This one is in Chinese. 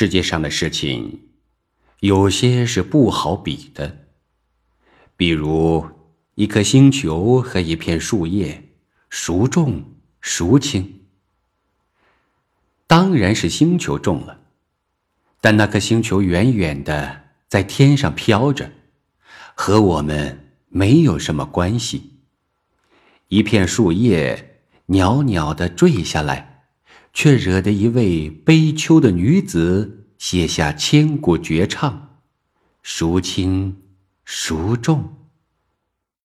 世界上的事情，有些是不好比的，比如一颗星球和一片树叶，孰重孰轻？当然是星球重了，但那颗星球远远的在天上飘着，和我们没有什么关系。一片树叶袅袅的坠下来。却惹得一位悲秋的女子写下千古绝唱：孰轻孰重？